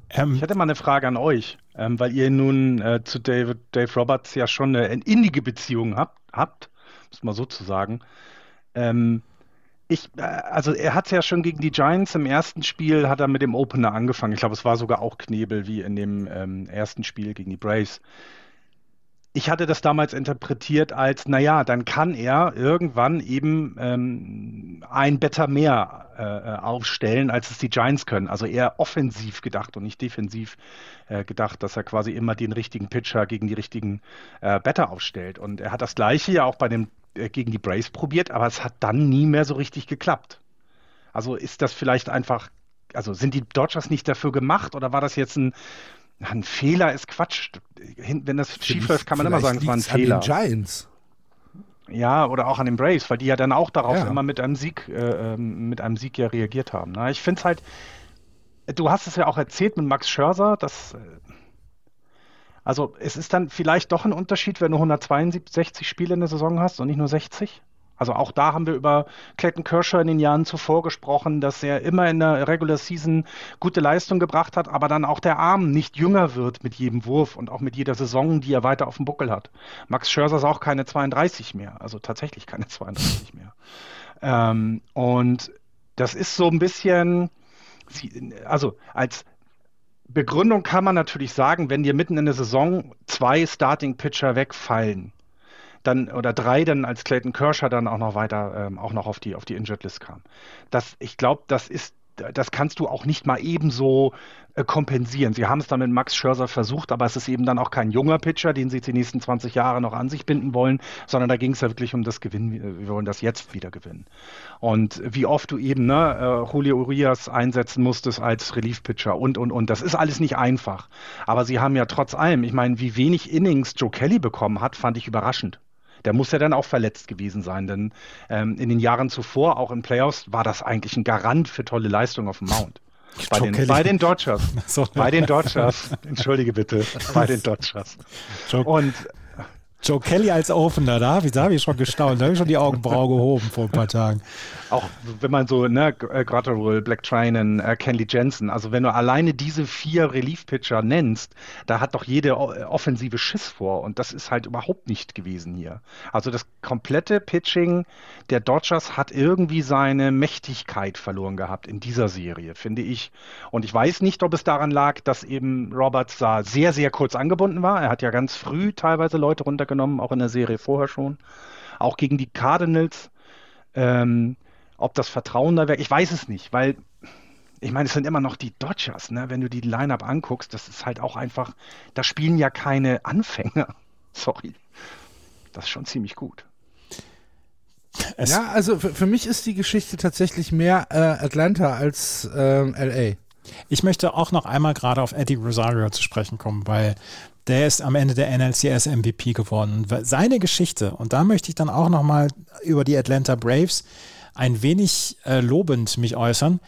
Ähm, ich hätte mal eine Frage an euch, ähm, weil ihr nun äh, zu David, Dave Roberts ja schon eine, eine innige Beziehung habt, habt muss man so zu sagen. Ähm, ich, äh, also er hat ja schon gegen die Giants im ersten Spiel, hat er mit dem Opener angefangen. Ich glaube, es war sogar auch Knebel wie in dem ähm, ersten Spiel gegen die Braves ich hatte das damals interpretiert als, naja, dann kann er irgendwann eben ähm, ein Better mehr äh, äh, aufstellen, als es die Giants können. Also eher offensiv gedacht und nicht defensiv äh, gedacht, dass er quasi immer den richtigen Pitcher gegen die richtigen äh, Better aufstellt. Und er hat das gleiche ja auch bei dem gegen die Braves probiert, aber es hat dann nie mehr so richtig geklappt. Also ist das vielleicht einfach, also sind die Dodgers nicht dafür gemacht oder war das jetzt ein ein Fehler ist Quatsch. Wenn das schief läuft, kann man immer sagen, es war ein Fehler. An den Giants. Ja, oder auch an den Braves, weil die ja dann auch darauf ja. immer mit einem Sieg, äh, ähm, mit einem Sieg ja reagiert haben. Na, ich finde es halt, du hast es ja auch erzählt mit Max Scherzer, dass, äh, also es ist dann vielleicht doch ein Unterschied, wenn du 162 Spiele in der Saison hast und nicht nur 60. Also auch da haben wir über Clayton Kershaw in den Jahren zuvor gesprochen, dass er immer in der Regular Season gute Leistung gebracht hat, aber dann auch der Arm nicht jünger wird mit jedem Wurf und auch mit jeder Saison, die er weiter auf dem Buckel hat. Max Scherzer ist auch keine 32 mehr, also tatsächlich keine 32 mehr. Ähm, und das ist so ein bisschen, also als Begründung kann man natürlich sagen, wenn dir mitten in der Saison zwei Starting Pitcher wegfallen, dann oder drei dann als Clayton Kershaw dann auch noch weiter ähm, auch noch auf die auf die Injured List kam. Das ich glaube, das ist das kannst du auch nicht mal ebenso äh, kompensieren. Sie haben es dann mit Max Scherzer versucht, aber es ist eben dann auch kein junger Pitcher, den sie die nächsten 20 Jahre noch an sich binden wollen, sondern da ging es ja wirklich um das Gewinnen. Wir wollen das jetzt wieder gewinnen. Und wie oft du eben ne, äh, Julio Urias einsetzen musstest als Relief-Pitcher und, und, und. Das ist alles nicht einfach. Aber sie haben ja trotz allem, ich meine, wie wenig Innings Joe Kelly bekommen hat, fand ich überraschend. Der muss ja dann auch verletzt gewesen sein, denn ähm, in den Jahren zuvor, auch in Playoffs, war das eigentlich ein Garant für tolle Leistung auf dem Mount. Bei den, bei den, Dodgers. So. Bei den Dodgers. Entschuldige bitte. Bei den Dodgers. Und Joe Kelly als Opener, da habe ich, hab ich schon gestaunt, da habe ich schon die Augenbraue gehoben vor ein paar Tagen. Auch wenn man so, ne, äh, Gratterall, Black Trinan, äh, Kenley Jensen, also wenn du alleine diese vier Relief-Pitcher nennst, da hat doch jede äh, offensive Schiss vor und das ist halt überhaupt nicht gewesen hier. Also das komplette Pitching der Dodgers hat irgendwie seine Mächtigkeit verloren gehabt in dieser Serie, finde ich. Und ich weiß nicht, ob es daran lag, dass eben Roberts da sehr, sehr kurz angebunden war. Er hat ja ganz früh teilweise Leute runter genommen, auch in der Serie vorher schon. Auch gegen die Cardinals. Ähm, ob das Vertrauen da wäre, ich weiß es nicht, weil ich meine, es sind immer noch die Dodgers, ne? Wenn du die Lineup anguckst, das ist halt auch einfach, da spielen ja keine Anfänger. Sorry. Das ist schon ziemlich gut. Es ja, also für, für, mich ist die Geschichte tatsächlich mehr äh, Atlanta als äh, LA. Ich möchte auch noch einmal gerade auf Eddie Rosario zu sprechen kommen, weil der ist am Ende der NLCS MVP geworden. Seine Geschichte, und da möchte ich dann auch nochmal über die Atlanta Braves ein wenig äh, lobend mich äußern.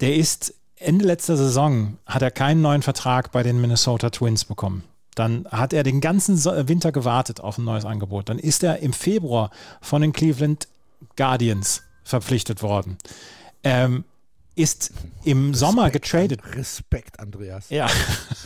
Der ist Ende letzter Saison, hat er keinen neuen Vertrag bei den Minnesota Twins bekommen. Dann hat er den ganzen Winter gewartet auf ein neues Angebot. Dann ist er im Februar von den Cleveland Guardians verpflichtet worden. Ähm, ist im Respekt, Sommer getradet. Respekt, Andreas. Ja.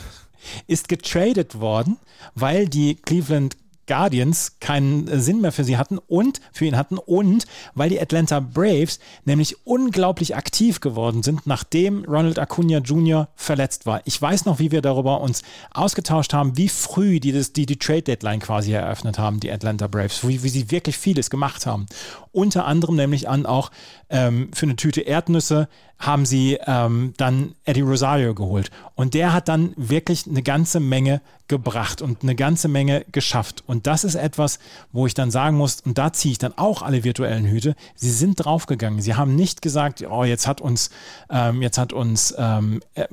ist getradet worden, weil die Cleveland Guardians keinen äh, Sinn mehr für sie hatten und für ihn hatten und weil die Atlanta Braves nämlich unglaublich aktiv geworden sind, nachdem Ronald Acuna Jr. verletzt war. Ich weiß noch, wie wir darüber uns ausgetauscht haben, wie früh die das, die, die Trade Deadline quasi eröffnet haben, die Atlanta Braves, wie, wie sie wirklich vieles gemacht haben. Unter anderem nämlich an auch ähm, für eine Tüte Erdnüsse haben sie ähm, dann Eddie Rosario geholt. Und der hat dann wirklich eine ganze Menge gebracht und eine ganze Menge geschafft. Und das ist etwas, wo ich dann sagen muss, und da ziehe ich dann auch alle virtuellen Hüte, sie sind draufgegangen. Sie haben nicht gesagt, oh, jetzt hat uns, ähm, jetzt hat uns, ähm, äh,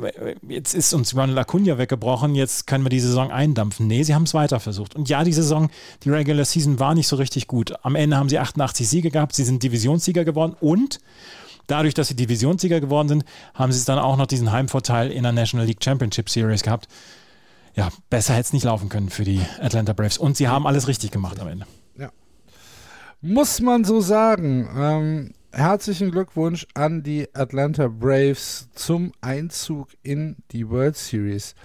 jetzt ist uns Ronald Acuna weggebrochen, jetzt können wir die Saison eindampfen. Nee, sie haben es weiter versucht. Und ja, die Saison, die Regular Season war nicht so richtig gut. Am Ende haben sie 88 Siege gehabt, sie sind Divisionssieger geworden und dadurch, dass sie Divisionssieger geworden sind, haben sie dann auch noch diesen Heimvorteil in der National League Championship Series gehabt. ja, besser hätte es nicht laufen können für die Atlanta Braves. Und sie haben alles richtig gemacht am Ende. Ja. Muss man so sagen. Ähm, herzlichen Glückwunsch an die Atlanta Braves zum Einzug in die World Series.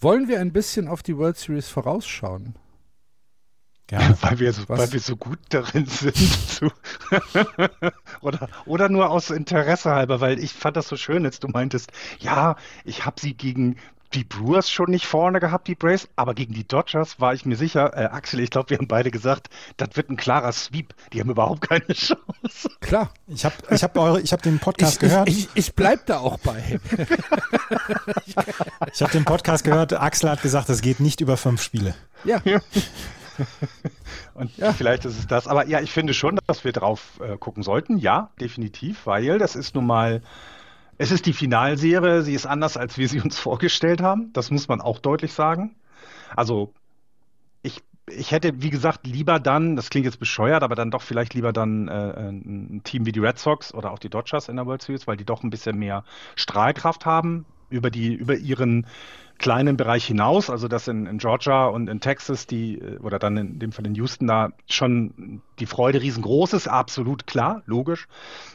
Wollen wir ein bisschen auf die World Series vorausschauen? Gerne. Weil wir, so, weil wir so gut darin sind. Zu oder, oder nur aus Interesse halber, weil ich fand das so schön, als du meintest, ja, ich habe sie gegen die Brewers schon nicht vorne gehabt, die Braves, aber gegen die Dodgers war ich mir sicher, äh, Axel, ich glaube, wir haben beide gesagt, das wird ein klarer Sweep. Die haben überhaupt keine Chance. Klar. Ich habe ich hab hab den Podcast ich, gehört. Ich, ich, ich bleib da auch bei. ich habe den Podcast gehört, Axel hat gesagt, es geht nicht über fünf Spiele. Ja. ja. Und ja. vielleicht ist es das. Aber ja, ich finde schon, dass wir drauf äh, gucken sollten. Ja, definitiv, weil das ist nun mal es ist die Finalserie, sie ist anders, als wir sie uns vorgestellt haben. Das muss man auch deutlich sagen. Also, ich, ich hätte, wie gesagt, lieber dann, das klingt jetzt bescheuert, aber dann doch vielleicht lieber dann äh, ein Team wie die Red Sox oder auch die Dodgers in der World Series, weil die doch ein bisschen mehr Strahlkraft haben über die, über ihren kleinen Bereich hinaus, also dass in, in, Georgia und in Texas die, äh, oder dann in dem Fall in Houston da schon die Freude riesengroß ist, absolut klar, logisch.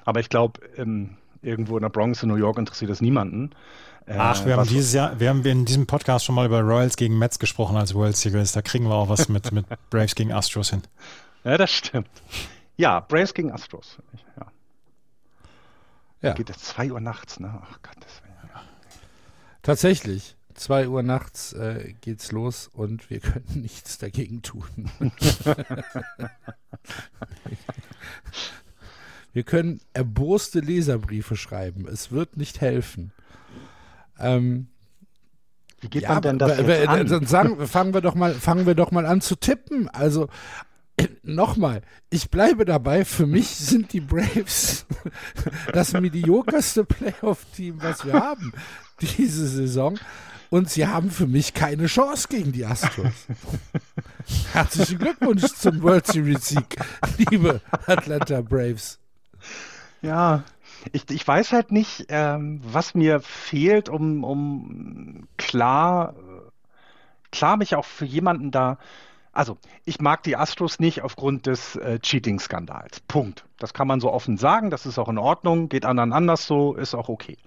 Aber ich glaube, ähm, irgendwo in der Bronx in New York interessiert das niemanden. Äh, Ach, wir haben dieses Jahr, wir haben in diesem Podcast schon mal über Royals gegen Mets gesprochen als World Series. Da kriegen wir auch was mit, mit Braves gegen Astros hin. Ja, das stimmt. Ja, Braves gegen Astros. Ja. ja. Geht jetzt 2 Uhr nachts, ne? Ach Gott, das wäre. Tatsächlich. 2 Uhr nachts äh, geht's los und wir können nichts dagegen tun. Wir können erboste Leserbriefe schreiben. Es wird nicht helfen. Ähm, Wie geht ja, man denn das jetzt an? Dann sagen, fangen wir doch mal, fangen wir doch mal an zu tippen. Also nochmal, ich bleibe dabei. Für mich sind die Braves das mediokerste Playoff-Team, was wir haben diese Saison. Und sie haben für mich keine Chance gegen die Astros. Herzlichen Glückwunsch zum World Series Sieg, liebe Atlanta Braves. Ja, ich, ich weiß halt nicht, ähm, was mir fehlt, um, um klar, klar mich auch für jemanden da. Also, ich mag die Astros nicht aufgrund des äh, Cheating-Skandals. Punkt. Das kann man so offen sagen. Das ist auch in Ordnung. Geht anderen anders so. Ist auch okay.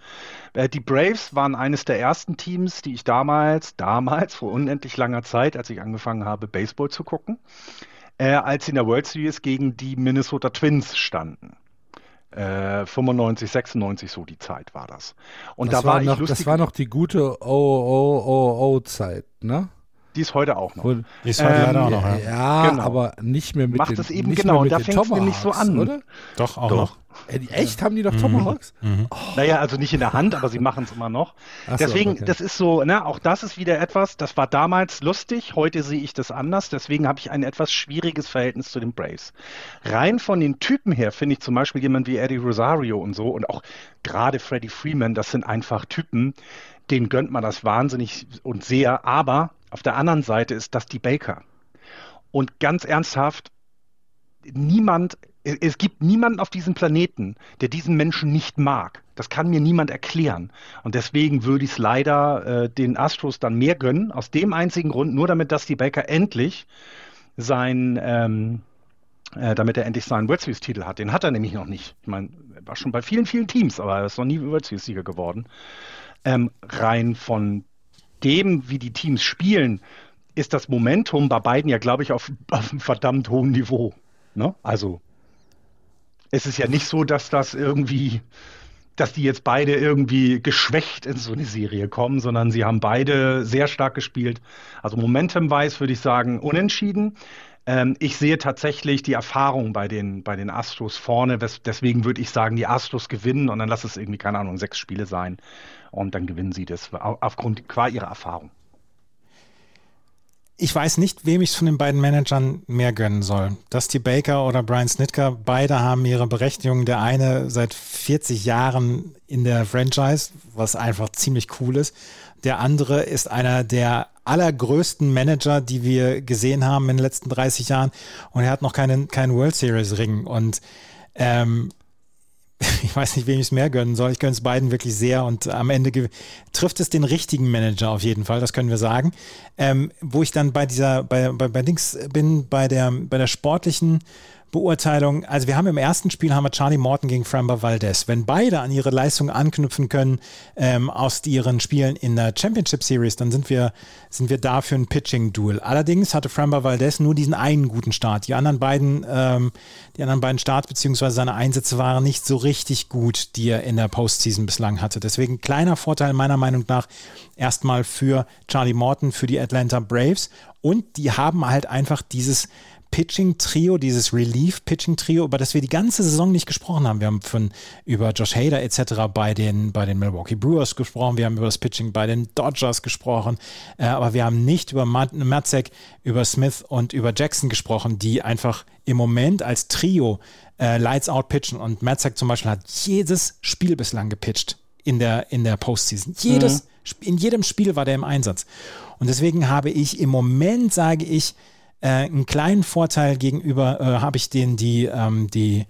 Äh, die Braves waren eines der ersten Teams, die ich damals, damals, vor unendlich langer Zeit, als ich angefangen habe, Baseball zu gucken, äh, als sie in der World Series gegen die Minnesota Twins standen. 95, äh, 96 so die Zeit war das. Und das da war, war noch, Das war noch die gute OOOO-Zeit, ne? Die ist heute auch noch. Die ist heute ähm, leider auch noch, ja. Ja, genau. aber nicht mehr mit Macht den, es eben genau, und da fängt es nämlich so an. Oder? Doch, auch Doch. noch. Äh, echt? Haben die noch mhm. Tomahawks? Mhm. Oh. Naja, also nicht in der Hand, aber sie machen es immer noch. Ach Deswegen, so, okay. das ist so, ne, auch das ist wieder etwas, das war damals lustig, heute sehe ich das anders, deswegen habe ich ein etwas schwieriges Verhältnis zu den Braves. Rein von den Typen her finde ich zum Beispiel jemand wie Eddie Rosario und so und auch gerade Freddie Freeman, das sind einfach Typen, denen gönnt man das wahnsinnig und sehr, aber auf der anderen Seite ist das die Baker. Und ganz ernsthaft, niemand es gibt niemanden auf diesem Planeten, der diesen Menschen nicht mag. Das kann mir niemand erklären. Und deswegen würde ich es leider äh, den Astros dann mehr gönnen, aus dem einzigen Grund, nur damit Dusty Baker endlich sein, ähm, äh, damit er endlich seinen World Series Titel hat. Den hat er nämlich noch nicht. Ich meine, er war schon bei vielen, vielen Teams, aber er ist noch nie World Series Sieger geworden. Ähm, rein von dem, wie die Teams spielen, ist das Momentum bei beiden ja, glaube ich, auf, auf einem verdammt hohen Niveau. Ne? Also es ist ja nicht so, dass das irgendwie, dass die jetzt beide irgendwie geschwächt in so eine Serie kommen, sondern sie haben beide sehr stark gespielt. Also momentumweise würde ich sagen unentschieden. Ähm, ich sehe tatsächlich die Erfahrung bei den, bei den Astros vorne. Deswegen würde ich sagen, die Astros gewinnen und dann lass es irgendwie, keine Ahnung, sechs Spiele sein und dann gewinnen sie das aufgrund qua ihrer Erfahrung ich weiß nicht, wem ich es von den beiden Managern mehr gönnen soll. Dusty Baker oder Brian Snitker, beide haben ihre Berechtigung. Der eine seit 40 Jahren in der Franchise, was einfach ziemlich cool ist. Der andere ist einer der allergrößten Manager, die wir gesehen haben in den letzten 30 Jahren. Und er hat noch keinen, keinen World Series Ring. Und ähm, ich weiß nicht, wem ich es mehr gönnen soll. Ich gönne es beiden wirklich sehr und am Ende trifft es den richtigen Manager auf jeden Fall, das können wir sagen. Ähm, wo ich dann bei dieser, bei, bei, bei Dings bin, bei der, bei der sportlichen Beurteilung. Also wir haben im ersten Spiel haben wir Charlie Morton gegen Framber Valdez. Wenn beide an ihre Leistung anknüpfen können ähm, aus ihren Spielen in der Championship Series, dann sind wir, sind wir da für ein Pitching-Duel. Allerdings hatte Framber Valdez nur diesen einen guten Start. Die anderen beiden, ähm, die anderen beiden Starts bzw. seine Einsätze waren nicht so richtig gut, die er in der Postseason bislang hatte. Deswegen kleiner Vorteil meiner Meinung nach erstmal für Charlie Morton, für die Atlanta Braves. Und die haben halt einfach dieses Pitching-Trio, dieses Relief-Pitching-Trio, über das wir die ganze Saison nicht gesprochen haben. Wir haben von, über Josh Hader etc. bei den, bei den Milwaukee Brewers gesprochen, wir haben über das Pitching bei den Dodgers gesprochen, äh, aber wir haben nicht über Matzek, über Smith und über Jackson gesprochen, die einfach im Moment als Trio äh, Lights Out pitchen und Matzek zum Beispiel hat jedes Spiel bislang gepitcht in der, in der Postseason. Jedes, mhm. in jedem Spiel war der im Einsatz. Und deswegen habe ich im Moment, sage ich, äh, einen kleinen Vorteil gegenüber äh, habe ich den die, ähm, die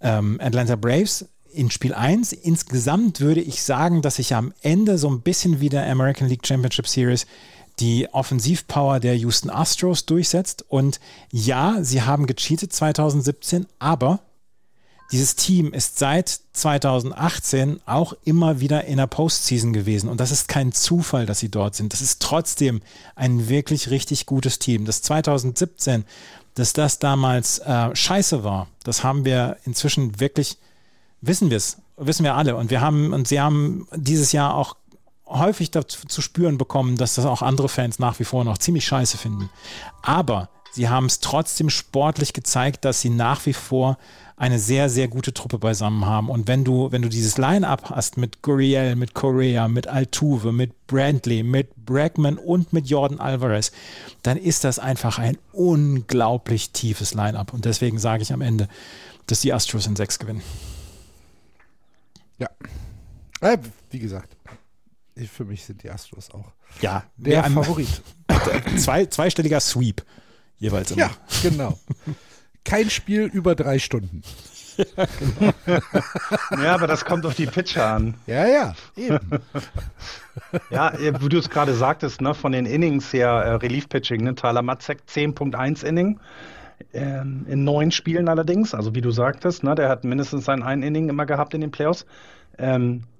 ähm, Atlanta Braves in Spiel 1. Insgesamt würde ich sagen, dass sich am Ende so ein bisschen wie der American League Championship Series die Offensivpower der Houston Astros durchsetzt. Und ja, sie haben gecheatet 2017, aber dieses Team ist seit 2018 auch immer wieder in der Postseason gewesen. Und das ist kein Zufall, dass sie dort sind. Das ist trotzdem ein wirklich richtig gutes Team. Das 2017, dass das damals äh, scheiße war, das haben wir inzwischen wirklich, wissen wir es, wissen wir alle. Und wir haben, und sie haben dieses Jahr auch häufig dazu zu spüren bekommen, dass das auch andere Fans nach wie vor noch ziemlich scheiße finden. Aber sie haben es trotzdem sportlich gezeigt, dass sie nach wie vor eine sehr, sehr gute Truppe beisammen haben. Und wenn du, wenn du dieses Line-Up hast mit Guriel, mit Correa, mit Altuve, mit Brantley, mit Bregman und mit Jordan Alvarez, dann ist das einfach ein unglaublich tiefes Line-Up. Und deswegen sage ich am Ende, dass die Astros in sechs gewinnen. Ja. Äh, wie gesagt, für mich sind die Astros auch ja, der Favorit. Zwei, zweistelliger Sweep jeweils immer. Ja, genau. kein Spiel über drei Stunden. Ja, genau. ja, aber das kommt auf die Pitcher an. Ja, ja, eben. ja, wie du es gerade sagtest, ne, von den Innings her, äh, Relief-Pitching, ne, Tyler Matzek 10.1 Inning. Ähm, in neun Spielen allerdings, also wie du sagtest, ne, der hat mindestens sein ein Inning immer gehabt in den Playoffs. Ähm, äh,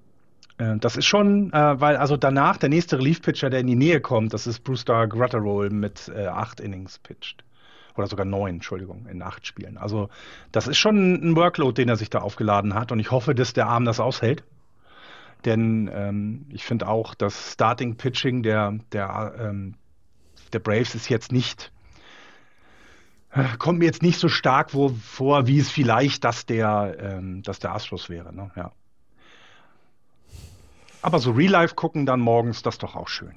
das ist schon, äh, weil also danach der nächste Relief-Pitcher, der in die Nähe kommt, das ist Brewster Grutterroll mit äh, acht Innings pitcht oder sogar neun, Entschuldigung, in acht Spielen. Also das ist schon ein Workload, den er sich da aufgeladen hat und ich hoffe, dass der Arm das aushält. Denn ähm, ich finde auch, das Starting Pitching der, der, ähm, der Braves ist jetzt nicht, äh, kommt mir jetzt nicht so stark vor, wie es vielleicht das der, ähm, der Astros wäre. Ne? Ja. Aber so Real Life gucken dann morgens, das ist doch auch schön.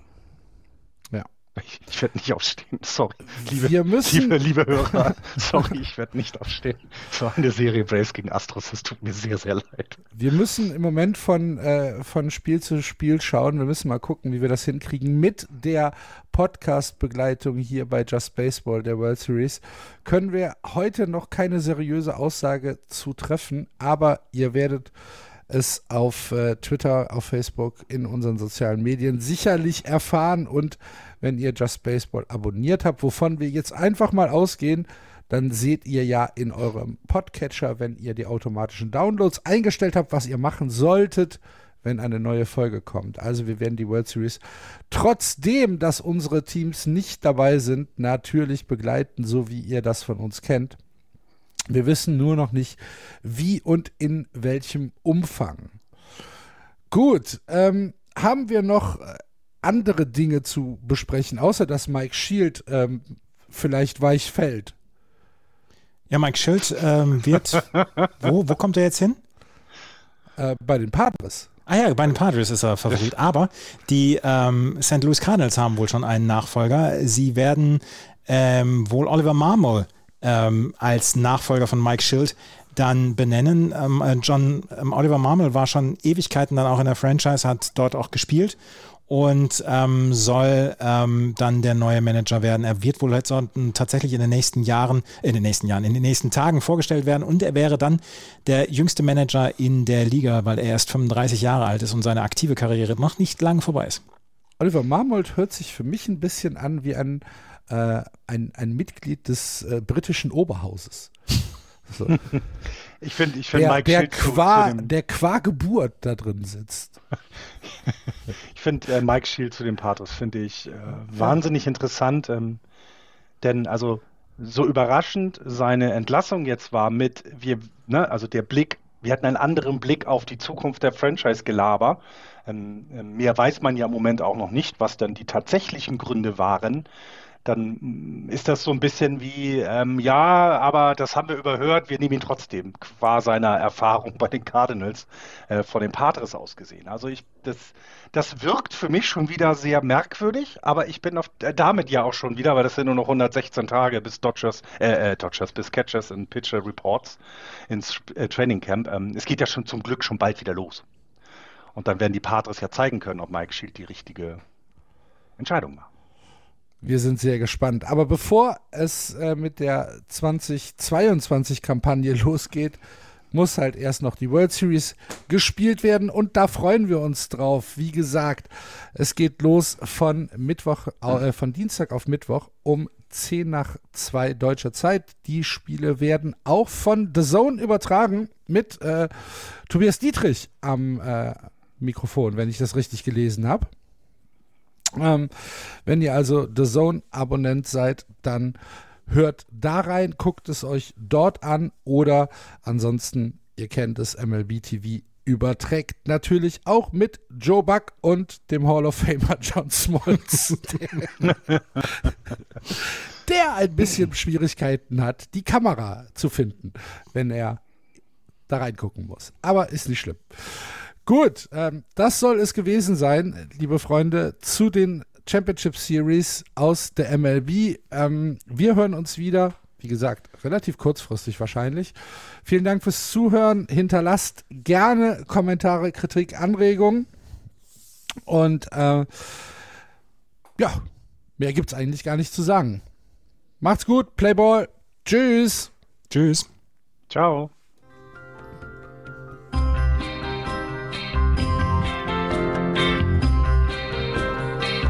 Ich, ich werde nicht aufstehen, sorry. Liebe, Wir müssen... liebe, liebe Hörer, sorry, ich werde nicht aufstehen. Es war eine Serie Braves gegen Astros, es tut mir sehr, sehr leid. Wir müssen im Moment von, äh, von Spiel zu Spiel schauen. Wir müssen mal gucken, wie wir das hinkriegen. Mit der Podcast-Begleitung hier bei Just Baseball, der World Series, können wir heute noch keine seriöse Aussage zu treffen, aber ihr werdet es auf äh, Twitter, auf Facebook, in unseren sozialen Medien sicherlich erfahren und wenn ihr Just Baseball abonniert habt, wovon wir jetzt einfach mal ausgehen, dann seht ihr ja in eurem Podcatcher, wenn ihr die automatischen Downloads eingestellt habt, was ihr machen solltet, wenn eine neue Folge kommt. Also wir werden die World Series trotzdem, dass unsere Teams nicht dabei sind, natürlich begleiten, so wie ihr das von uns kennt. Wir wissen nur noch nicht, wie und in welchem Umfang. Gut, ähm, haben wir noch andere Dinge zu besprechen, außer dass Mike Shield ähm, vielleicht weich fällt. Ja, Mike Schild ähm, wird. wo, wo kommt er jetzt hin? Äh, bei den Padres. Ah ja, bei den Padres ist er Favorit. Aber die ähm, St. Louis Cardinals haben wohl schon einen Nachfolger. Sie werden ähm, wohl Oliver Marmol ähm, als Nachfolger von Mike Schild dann benennen. Ähm, äh, John ähm, Oliver Marmol war schon Ewigkeiten dann auch in der Franchise, hat dort auch gespielt und ähm, soll ähm, dann der neue Manager werden. Er wird wohl jetzt tatsächlich in den nächsten Jahren, in den nächsten Jahren, in den nächsten Tagen vorgestellt werden und er wäre dann der jüngste Manager in der Liga, weil er erst 35 Jahre alt ist und seine aktive Karriere noch nicht lang vorbei ist. Oliver Marmold hört sich für mich ein bisschen an wie ein, äh, ein, ein Mitglied des äh, britischen Oberhauses. So. Ich finde, ich find der, Mike der Schild qua, der qua Geburt da drin sitzt. ich finde äh, Mike Shield zu dem Pathos finde ich äh, wahnsinnig interessant, ähm, denn also so überraschend seine Entlassung jetzt war mit wir, ne, also der Blick, wir hatten einen anderen Blick auf die Zukunft der Franchise-Gelaber. Ähm, äh, mehr weiß man ja im Moment auch noch nicht, was dann die tatsächlichen Gründe waren dann ist das so ein bisschen wie, ähm, ja, aber das haben wir überhört, wir nehmen ihn trotzdem, qua seiner Erfahrung bei den Cardinals äh, von den Padres aus gesehen. Also ich, das, das wirkt für mich schon wieder sehr merkwürdig, aber ich bin auf, äh, damit ja auch schon wieder, weil das sind nur noch 116 Tage bis Dodgers, äh, äh, Dodgers, bis Catchers und Pitcher Reports ins äh, Training Camp. Ähm, es geht ja schon zum Glück schon bald wieder los. Und dann werden die Padres ja zeigen können, ob Mike Shield die richtige Entscheidung macht. Wir sind sehr gespannt. Aber bevor es äh, mit der 2022-Kampagne losgeht, muss halt erst noch die World Series gespielt werden und da freuen wir uns drauf. Wie gesagt, es geht los von Mittwoch, äh, von Dienstag auf Mittwoch um 10 nach 2 deutscher Zeit. Die Spiele werden auch von The Zone übertragen mit äh, Tobias Dietrich am äh, Mikrofon, wenn ich das richtig gelesen habe. Ähm, wenn ihr also The Zone-Abonnent seid, dann hört da rein, guckt es euch dort an oder ansonsten, ihr kennt es, MLB TV überträgt natürlich auch mit Joe Buck und dem Hall of Famer John Smoltz, der, der ein bisschen Schwierigkeiten hat, die Kamera zu finden, wenn er da reingucken muss. Aber ist nicht schlimm. Gut, ähm, das soll es gewesen sein, liebe Freunde, zu den Championship Series aus der MLB. Ähm, wir hören uns wieder, wie gesagt, relativ kurzfristig wahrscheinlich. Vielen Dank fürs Zuhören. Hinterlasst gerne Kommentare, Kritik, Anregungen. Und äh, ja, mehr gibt es eigentlich gar nicht zu sagen. Macht's gut, Playball. Tschüss. Tschüss. Ciao.